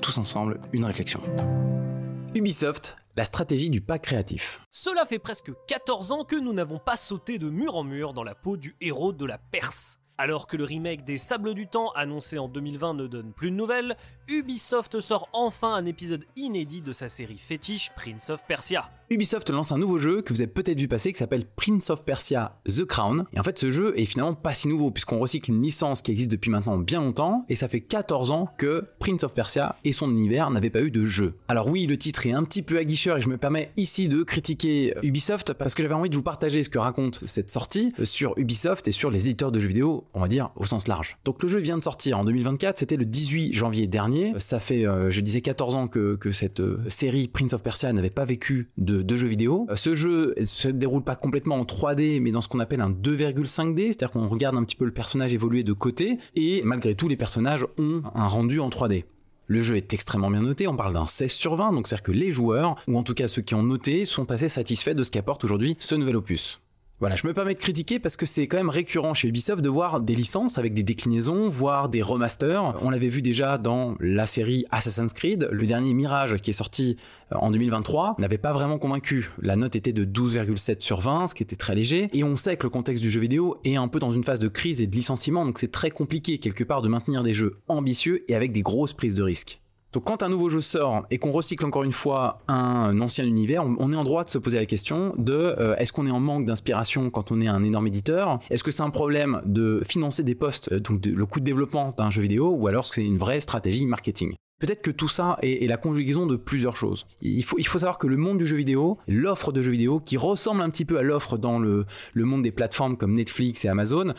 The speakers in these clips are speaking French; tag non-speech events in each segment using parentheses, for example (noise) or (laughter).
tous ensemble une réflexion. Ubisoft, la stratégie du pas créatif. Cela fait presque 14 ans que nous n'avons pas sauté de mur en mur dans la peau du héros de la Perse. Alors que le remake des Sables du Temps annoncé en 2020 ne donne plus de nouvelles, Ubisoft sort enfin un épisode inédit de sa série fétiche Prince of Persia. Ubisoft lance un nouveau jeu que vous avez peut-être vu passer qui s'appelle Prince of Persia The Crown. Et en fait, ce jeu est finalement pas si nouveau puisqu'on recycle une licence qui existe depuis maintenant bien longtemps et ça fait 14 ans que Prince of Persia et son univers n'avaient pas eu de jeu. Alors oui, le titre est un petit peu aguicheur et je me permets ici de critiquer Ubisoft parce que j'avais envie de vous partager ce que raconte cette sortie sur Ubisoft et sur les éditeurs de jeux vidéo, on va dire au sens large. Donc le jeu vient de sortir en 2024, c'était le 18 janvier dernier. Ça fait, euh, je disais 14 ans que, que cette euh, série Prince of Persia n'avait pas vécu de de, jeux vidéo. Euh, ce jeu se déroule pas complètement en 3D, mais dans ce qu'on appelle un 2,5D, c'est-à-dire qu'on regarde un petit peu le personnage évoluer de côté, et malgré tout, les personnages ont un rendu en 3D. Le jeu est extrêmement bien noté, on parle d'un 16 sur 20, donc c'est-à-dire que les joueurs, ou en tout cas ceux qui ont noté, sont assez satisfaits de ce qu'apporte aujourd'hui ce nouvel opus. Voilà, je me permets de critiquer parce que c'est quand même récurrent chez Ubisoft de voir des licences avec des déclinaisons, voire des remasters. On l'avait vu déjà dans la série Assassin's Creed, le dernier Mirage qui est sorti euh, en 2023 n'avait pas vraiment convaincu. La note était de 12,7 sur 20, ce qui était très léger. Et on sait que le contexte du jeu vidéo est un peu dans une phase de crise et de licenciement, donc c'est très compliqué quelque part de maintenir des jeux ambitieux et avec des grosses prises de risques. Donc quand un nouveau jeu sort et qu'on recycle encore une fois un ancien univers, on est en droit de se poser la question de euh, est-ce qu'on est en manque d'inspiration quand on est un énorme éditeur? Est-ce que c'est un problème de financer des postes, euh, donc le coût de développement d'un jeu vidéo, ou alors c'est une vraie stratégie marketing? Peut-être que tout ça est, la conjugaison de plusieurs choses. Il faut, savoir que le monde du jeu vidéo, l'offre de jeux vidéo, qui ressemble un petit peu à l'offre dans le monde des plateformes comme Netflix et Amazon,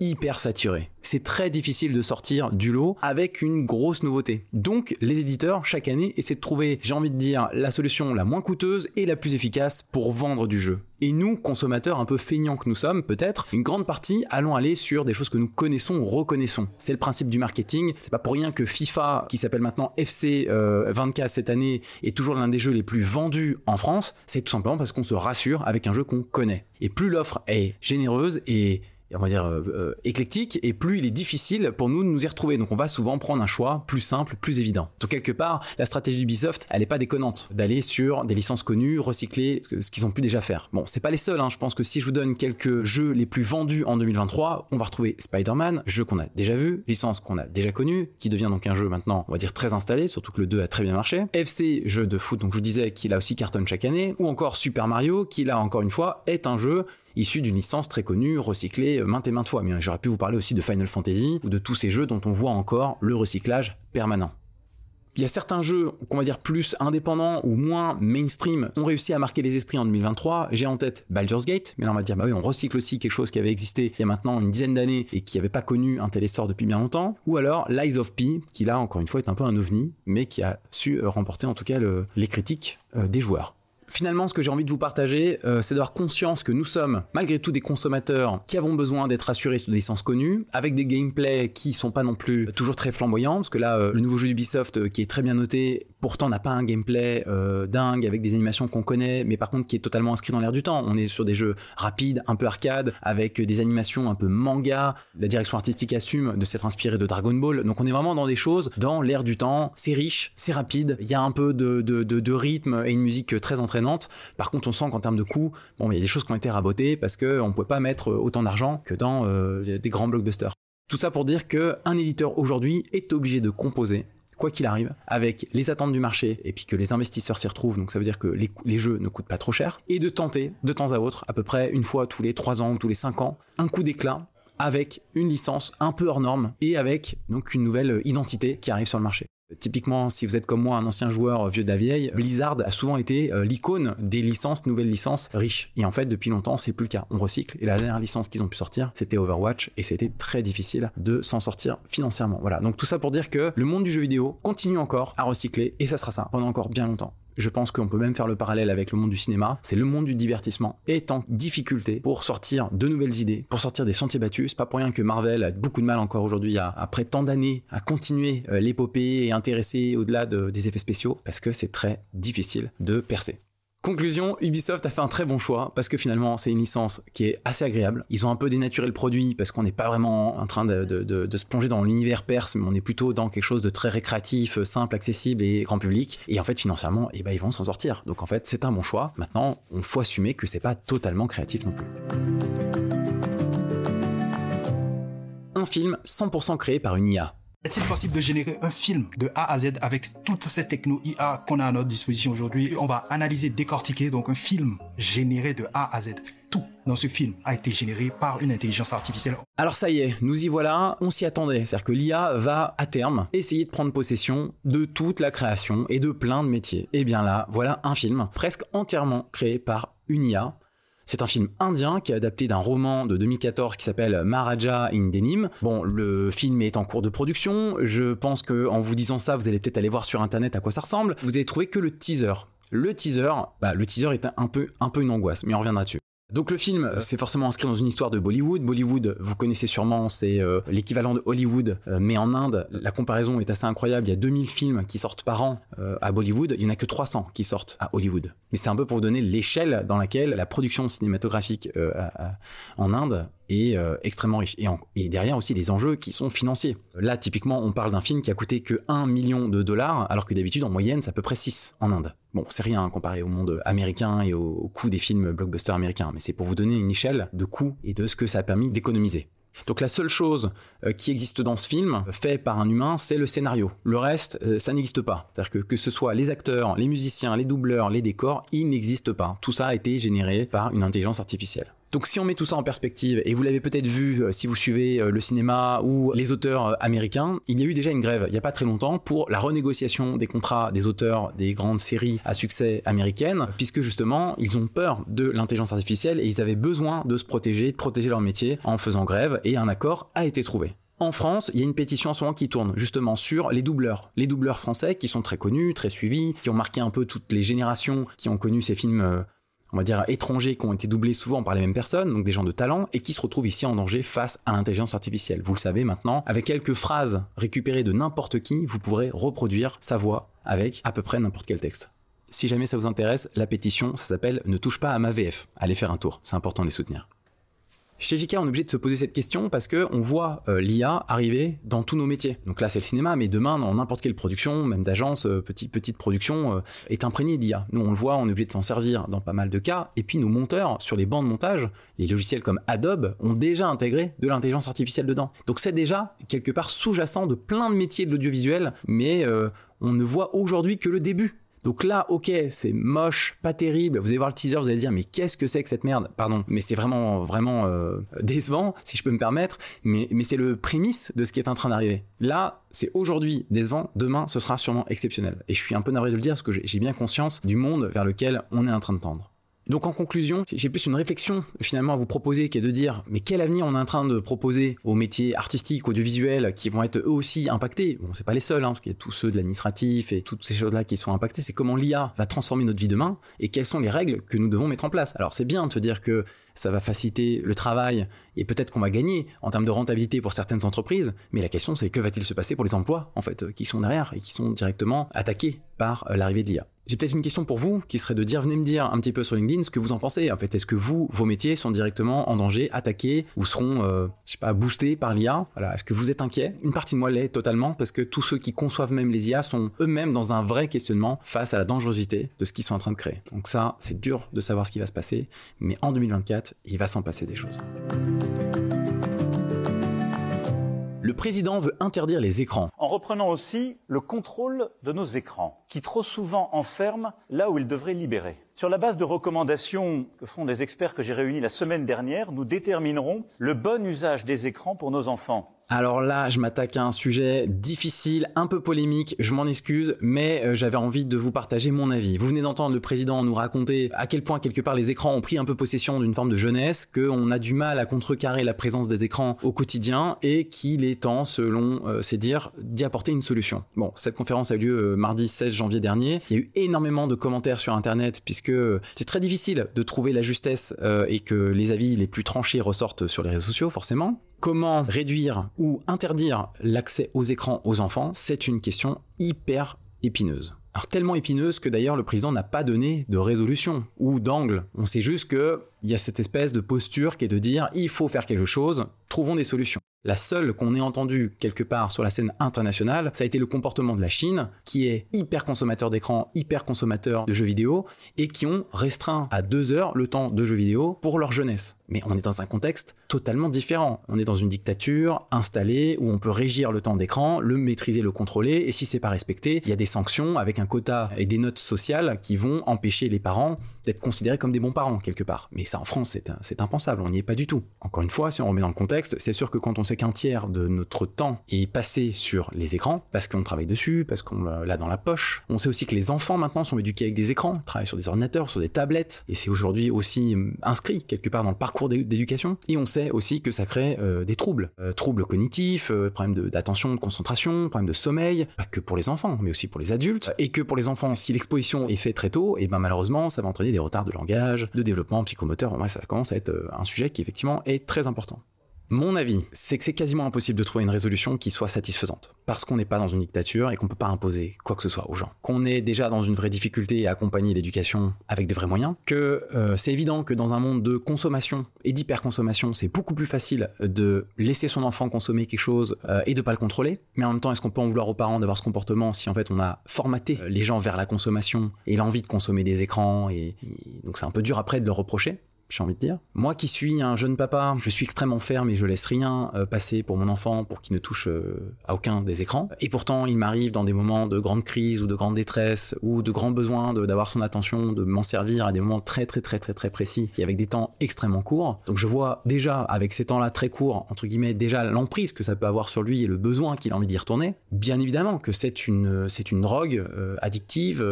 hyper saturé. C'est très difficile de sortir du lot avec une grosse nouveauté. Donc les éditeurs chaque année essaient de trouver, j'ai envie de dire, la solution la moins coûteuse et la plus efficace pour vendre du jeu. Et nous, consommateurs un peu feignants que nous sommes, peut-être, une grande partie allons aller sur des choses que nous connaissons ou reconnaissons. C'est le principe du marketing. C'est pas pour rien que FIFA, qui s'appelle maintenant FC 24 cette année, est toujours l'un des jeux les plus vendus en France. C'est tout simplement parce qu'on se rassure avec un jeu qu'on connaît. Et plus l'offre est généreuse et on va dire euh, euh, éclectique et plus il est difficile pour nous de nous y retrouver. Donc on va souvent prendre un choix plus simple, plus évident. Donc quelque part, la stratégie d'Ubisoft, elle est pas déconnante d'aller sur des licences connues, recycler ce qu'ils ont pu déjà faire. Bon, c'est pas les seuls. Hein. Je pense que si je vous donne quelques jeux les plus vendus en 2023, on va retrouver Spider-Man, jeu qu'on a déjà vu, licence qu'on a déjà connue, qui devient donc un jeu maintenant, on va dire très installé, surtout que le 2 a très bien marché. FC, jeu de foot, donc je vous disais qu'il a aussi cartonne chaque année, ou encore Super Mario, qui là encore une fois est un jeu issu d'une licence très connue, recyclée maintes et maintes fois. Mais j'aurais pu vous parler aussi de Final Fantasy ou de tous ces jeux dont on voit encore le recyclage permanent. Il y a certains jeux qu'on va dire plus indépendants ou moins mainstream ont réussi à marquer les esprits en 2023. J'ai en tête Baldur's Gate, mais là on va dire bah oui, on recycle aussi quelque chose qui avait existé il y a maintenant une dizaine d'années et qui n'avait pas connu un tel essor depuis bien longtemps. Ou alors Lies of P, qui là encore une fois est un peu un ovni, mais qui a su euh, remporter en tout cas les critiques euh, des joueurs. Finalement, ce que j'ai envie de vous partager, euh, c'est d'avoir conscience que nous sommes malgré tout des consommateurs qui avons besoin d'être assurés sur des licences connues, avec des gameplays qui sont pas non plus toujours très flamboyants, parce que là, euh, le nouveau jeu d'Ubisoft euh, qui est très bien noté, pourtant n'a pas un gameplay dingue avec des animations qu'on connaît, mais par contre qui est totalement inscrit dans l'air du temps. On est sur des jeux rapides, un peu arcade, avec des animations un peu manga. La direction artistique assume de s'être inspirée de Dragon Ball, donc on est vraiment dans des choses dans l'air du temps. C'est riche, c'est rapide, il y a un peu de, de, de rythme et une musique très entraînante par contre, on sent qu'en termes de coûts, il y a des choses qui ont été rabotées parce qu'on ne pouvait pas mettre autant d'argent que dans euh, des grands blockbusters. Tout ça pour dire qu'un éditeur aujourd'hui est obligé de composer quoi qu'il arrive, avec les attentes du marché et puis que les investisseurs s'y retrouvent, donc ça veut dire que les, jeux ne coûtent pas trop cher, et de tenter de temps à autre, à peu près une fois tous les 3 ans ou tous les 5 ans, un coup d'éclat avec une licence un peu hors norme et avec donc une nouvelle identité qui arrive sur le marché. Typiquement, si vous êtes comme moi un ancien joueur vieux de la vieille, Blizzard a souvent été euh, l'icône des licences, nouvelles licences riches. Et en fait, depuis longtemps, c'est plus le cas. On recycle. Et la dernière licence qu'ils ont pu sortir, c'était Overwatch. Et c'était très difficile de s'en sortir financièrement. Voilà. Donc tout ça pour dire que le monde du jeu vidéo continue encore à recycler. Et ça sera ça pendant encore bien longtemps. Je pense qu'on peut même faire le parallèle avec le monde du cinéma. C'est le monde du divertissement est en difficulté pour sortir de nouvelles idées, pour sortir des sentiers battus. C'est pas pour rien que Marvel a beaucoup de mal encore aujourd'hui, après tant d'années, à continuer euh, l'épopée et intéresser au-delà des effets spéciaux, parce que c'est très difficile de percer. Conclusion, Ubisoft a fait un très bon choix parce que finalement c'est une licence qui est assez agréable. Ils ont un peu dénaturé le produit parce qu'on n'est pas vraiment en train de, se plonger dans l'univers perse, mais on est plutôt dans quelque chose de très récréatif, simple, accessible et grand public. Et en fait financièrement, eh ben, ils vont s'en sortir. Donc en fait c'est un bon choix. Maintenant, on faut assumer que c'est pas totalement créatif non plus. Un film 100% créé par une IA. Est-il possible de générer un film de A à Z avec toutes ces techno IA qu'on a à notre disposition aujourd'hui? On va analyser, décortiquer donc un film généré de A à Z. Tout dans ce film a été généré par une intelligence artificielle. Alors ça y est, nous y voilà, on s'y attendait. C'est-à-dire que l'IA va à terme essayer de prendre possession de toute la création et de plein de métiers. Et bien là, voilà un film presque entièrement créé par une IA c'est un film indien qui est adapté d'un roman de 2014 qui s'appelle Maharaja in Denim. Bon, le film est en cours de production. Je pense que en vous disant ça, vous allez peut-être aller voir sur internet à quoi ça ressemble. Vous allez trouver que le teaser. Le teaser, bah, le teaser est un peu, un peu une angoisse, mais on reviendra dessus. Donc le film, euh, c'est forcément inscrit dans une histoire de Bollywood. Bollywood, vous connaissez sûrement, c'est euh, l'équivalent de Hollywood, euh, mais en Inde, la comparaison est assez incroyable. Il y a 2000 films qui sortent par an à Bollywood, il n'y en a que 300 qui sortent à Hollywood. Mais c'est un peu pour vous donner l'échelle dans laquelle la production cinématographique en Inde est extrêmement riche. Et, et, derrière aussi les enjeux qui sont financiers. Là, typiquement, on parle d'un film qui a coûté que 1 million de dollars, alors que d'habitude, en moyenne, c'est à peu près 6 en Inde. Bon, c'est rien comparé au monde américain et au, coût des films blockbusters américains, mais c'est pour vous donner une échelle de coût et de ce que ça a permis d'économiser. Donc la seule chose euh, qui existe dans ce film, fait par un humain, c'est le scénario. Le reste, euh, ça n'existe pas. C'est-à-dire que que ce soit les acteurs, les musiciens, les doubleurs, les décors, ils n'existent pas. Tout ça a été généré par une intelligence artificielle. Donc si on met tout ça en perspective, et vous l'avez peut-être vu euh, si vous suivez euh, le cinéma ou les auteurs euh, américains, il y a eu déjà une grève il n'y a pas très longtemps pour la renégociation des contrats des auteurs des grandes séries à succès américaines, puisque justement ils ont peur de l'intelligence artificielle et ils avaient besoin de se protéger, de protéger leur métier en faisant grève, et un accord a été trouvé. En France, il y a une pétition en ce moment qui tourne justement sur les doubleurs. Les doubleurs français qui sont très connus, très suivis, qui ont marqué un peu toutes les générations qui ont connu ces films on va dire, étrangers qui ont été doublés souvent par les mêmes personnes, donc des gens de talent, et qui se retrouvent ici en danger face à l'intelligence artificielle. Vous le savez maintenant, avec quelques phrases récupérées de n'importe qui, vous pourrez reproduire sa voix avec à peu près n'importe quel texte. Si jamais ça vous intéresse, la pétition, ça s'appelle Ne touche pas à ma VF. Allez faire un tour, c'est important de les soutenir. Chez JK, on est obligé de se poser cette question parce que on voit euh, l'IA arriver dans tous nos métiers. Donc là, c'est le cinéma, mais demain, dans n'importe quelle production, même d'agence, euh, petite, petite production, euh, est imprégnée d'IA. Nous, on le voit, on est obligé de s'en servir dans pas mal de cas. Et puis, nos monteurs, sur les bancs de montage, les logiciels comme Adobe ont déjà intégré de l'intelligence artificielle dedans. Donc c'est déjà quelque part sous-jacent de plein de métiers de l'audiovisuel, mais on ne voit aujourd'hui que le début donc là, ok, c'est moche, pas terrible. Vous allez voir le teaser, vous allez dire, mais qu'est-ce que c'est que cette merde? Pardon, mais c'est vraiment, vraiment euh, décevant, si je peux me permettre. Mais, c'est le prémisse de ce qui est en train d'arriver. Là, c'est aujourd'hui décevant, demain, ce sera sûrement exceptionnel. Et je suis un peu navré de le dire parce que j'ai bien conscience du monde vers lequel on est en train de tendre. Donc en conclusion, j'ai plus une réflexion finalement à vous proposer qui est de dire mais quel avenir on est en train de proposer aux métiers artistiques, audiovisuels qui vont être eux aussi impactés? Bon, c'est pas les seuls, hein, parce qu'il y a tous ceux de l'administratif et toutes ces choses-là qui sont impactés. C'est comment l'IA va transformer notre vie demain et quelles sont les règles que nous devons mettre en place. Alors c'est bien de se dire que ça va faciliter le travail et peut-être qu'on va gagner en termes de rentabilité pour certaines entreprises, mais la question c'est que va-t-il se passer pour les emplois en fait qui sont derrière et qui sont directement attaqués par euh, l'arrivée de l'IA. J'ai peut-être une question pour vous qui serait de dire, venez me dire un petit peu sur LinkedIn ce que vous en pensez. En est-ce que vous, vos métiers sont directement en danger, attaqués ou seront, euh, je sais pas, boostés par l'IA Voilà, est-ce que vous êtes inquiet? Une partie de moi l'est totalement parce que tous ceux qui conçoivent même les IA sont eux-mêmes dans un vrai questionnement face à la dangerosité de ce qu'ils sont en train de créer. Donc ça, c'est dur de savoir ce qui va se passer, mais en 2024, il va s'en passer des choses. Le président veut interdire les écrans. En reprenant aussi le contrôle de nos écrans, qui trop souvent enferment là où ils devraient libérer. Sur la base de recommandations que font des experts que j'ai réunis la semaine dernière, nous déterminerons le bon usage des écrans pour nos enfants. Alors là, je m'attaque à un sujet difficile, un peu polémique, je m'en excuse, mais euh, j'avais envie de vous partager mon avis. Vous venez d'entendre le président nous raconter à quel point quelque part les écrans ont pris un peu possession d'une forme de jeunesse, qu'on a du mal à contrecarrer la présence des écrans au quotidien et qu'il est temps, selon euh, ses dires, d'y apporter une solution. Bon, cette conférence a eu lieu euh, mardi 16 janvier dernier. Il y a eu énormément de commentaires sur Internet puisque c'est très difficile de trouver la justesse et que les avis les plus tranchés ressortent sur les réseaux sociaux, forcément comment réduire ou interdire l'accès aux écrans aux enfants, c'est une question hyper épineuse. Alors tellement épineuse que d'ailleurs le président n'a pas donné de résolution ou d'angle. On sait juste qu'il y a cette espèce de posture qui est de dire il faut faire quelque chose, trouvons des solutions. La seule qu'on ait entendue quelque part sur la scène internationale, ça a été le comportement de la Chine, qui est hyper consommateur d'écran, hyper consommateur de jeux vidéo, et qui ont restreint à deux heures le temps de jeux vidéo pour leur jeunesse. Mais on est dans un contexte totalement différent. On est dans une dictature installée où on peut régir le temps d'écran, le maîtriser, le contrôler, et si c'est pas respecté, il y a des sanctions avec un quota et des notes sociales qui vont empêcher les parents d'être considérés comme des bons parents quelque part. Mais ça en France, c'est impensable, on n'y est pas du tout. Encore une fois, si on remet dans le contexte, c'est sûr que quand on qu'un tiers de notre temps est passé sur les écrans, parce qu'on travaille dessus, parce qu'on l'a dans la poche. On sait aussi que les enfants maintenant sont éduqués avec des écrans, travaillent sur des ordinateurs, sur des tablettes, et c'est aujourd'hui aussi hum, inscrit quelque part dans le parcours d'éducation. Et on sait aussi que ça crée euh, des troubles, euh, troubles cognitifs, euh, problèmes d'attention, de, concentration, problèmes de sommeil, pas que pour les enfants, mais aussi pour les adultes, et que pour les enfants, si l'exposition est faite très tôt, et ben malheureusement, ça va entraîner des retards de langage, de développement psychomoteur. Ça commence à être un sujet qui effectivement est très important. Mon avis, c'est que c'est quasiment impossible de trouver une résolution qui soit satisfaisante. Parce qu'on n'est pas dans une dictature et qu'on ne peut pas imposer quoi que ce soit aux gens. Qu'on est déjà dans une vraie difficulté à accompagner l'éducation avec de vrais moyens. Que euh, c'est évident que dans un monde de consommation et d'hyperconsommation, c'est beaucoup plus facile de laisser son enfant consommer quelque chose euh, et de pas le contrôler. Mais en même temps, est-ce qu'on peut en vouloir aux parents d'avoir ce comportement si en fait on a formaté euh, les gens vers la consommation et l'envie de consommer des écrans et donc c'est un peu dur après de le reprocher j'ai envie de dire. Moi qui suis un jeune papa, je suis extrêmement ferme et je laisse rien euh, passer pour mon enfant pour qu'il ne touche euh, à aucun des écrans. Et pourtant, il m'arrive dans des moments de grande crise ou de grande détresse ou de grand besoin d'avoir son attention, de m'en servir à des moments très très très très très précis et avec des temps extrêmement courts. Donc je vois déjà avec ces temps-là très courts, entre guillemets, déjà l'emprise que ça peut avoir sur lui et le besoin qu'il a envie d'y retourner. Bien évidemment que c'est une, c'est une drogue euh, addictive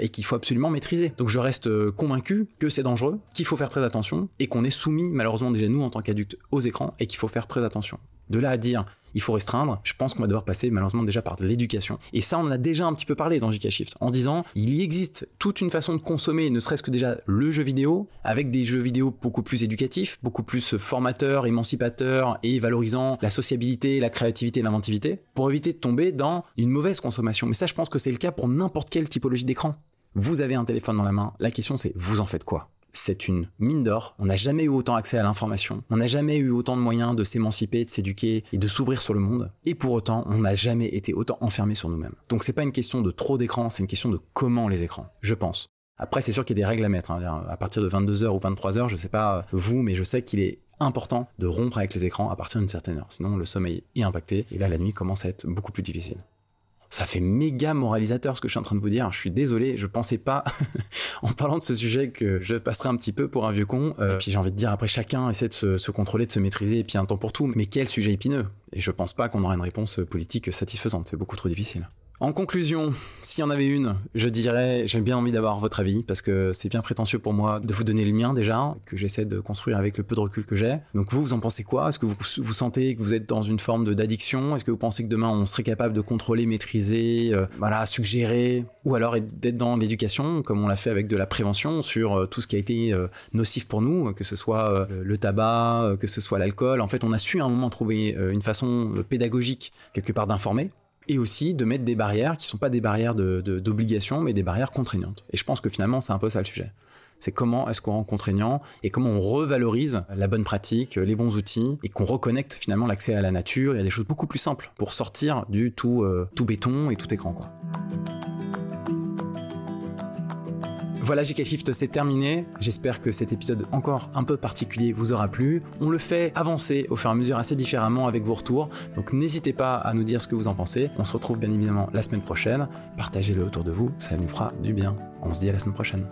et qu'il faut absolument maîtriser. Donc je reste convaincu que c'est dangereux, qu'il faut faire très attention et qu'on est soumis malheureusement déjà nous en tant qu'adultes aux écrans et qu'il faut faire très attention. De là à dire il faut restreindre, je pense qu'on va devoir passer malheureusement déjà par de l'éducation. Et ça, on en a déjà un petit peu parlé dans JK Shift, en disant il y existe toute une façon de consommer, ne serait-ce que déjà le jeu vidéo, avec des jeux vidéo beaucoup plus éducatifs, beaucoup plus formateurs, émancipateurs et valorisant la sociabilité, la créativité, l'inventivité, pour éviter de tomber dans une mauvaise consommation. Mais ça, je pense que c'est le cas pour n'importe quelle typologie d'écran. Vous avez un téléphone dans la main, la question c'est vous en faites quoi? C'est une mine d'or. On n'a jamais eu autant accès à l'information. On n'a jamais eu autant de moyens de s'émanciper, de s'éduquer et de s'ouvrir sur le monde. Et pour autant, on n'a jamais été autant enfermé sur nous-mêmes. Donc c'est pas une question de trop d'écrans, c'est une question de comment les écrans, je pense. Après, c'est sûr qu'il y a des règles à mettre. Hein. À partir de 22h ou 23h, je sais pas vous, mais je sais qu'il est important de rompre avec les écrans à partir d'une certaine heure. Sinon, le sommeil est impacté et là, la nuit commence à être beaucoup plus difficile ça fait méga moralisateur ce que je suis en train de vous dire. Je suis désolé, je pensais pas (laughs) en parlant de ce sujet que je passerais un petit peu pour un vieux con. Euh, puis j'ai envie de dire après chacun essaie de se, se, contrôler, de se maîtriser et puis un temps pour tout. Mais quel sujet épineux. Et je pense pas qu'on aura une réponse politique satisfaisante. C'est beaucoup trop difficile. En conclusion, s'il y en avait une, je dirais, j'ai bien envie d'avoir votre avis parce que c'est bien prétentieux pour moi de vous donner le mien déjà, que j'essaie de construire avec le peu de recul que j'ai. Donc vous, vous en pensez quoi? Est-ce que vous, vous sentez que vous êtes dans une forme d'addiction? Est-ce que vous pensez que demain on serait capable de contrôler, maîtriser, euh, voilà, suggérer Ou alors d'être dans l'éducation, comme on l'a fait avec de la prévention sur euh, tout ce qui a été euh, nocif pour nous, que ce soit le tabac, que ce soit l'alcool. En fait, on a su à un moment trouver une façon pédagogique quelque part d'informer et aussi de mettre des barrières qui sont pas des barrières d'obligation, mais des barrières contraignantes. Et je pense que finalement, c'est un peu ça le sujet. C'est comment est-ce qu'on rend contraignant et comment on revalorise la bonne pratique, les bons outils et qu'on reconnecte finalement l'accès à la nature et à des choses beaucoup plus simples pour sortir du tout, euh, tout béton et tout écran. Quoi. Voilà, GK Shift, c'est terminé. J'espère que cet épisode encore un peu particulier vous aura plu. On le fait avancer au fur et à mesure assez différemment avec vos retours. Donc n'hésitez pas à nous dire ce que vous en pensez. On se retrouve bien évidemment la semaine prochaine. Partagez-le autour de vous, ça nous fera du bien. On se dit à la semaine prochaine.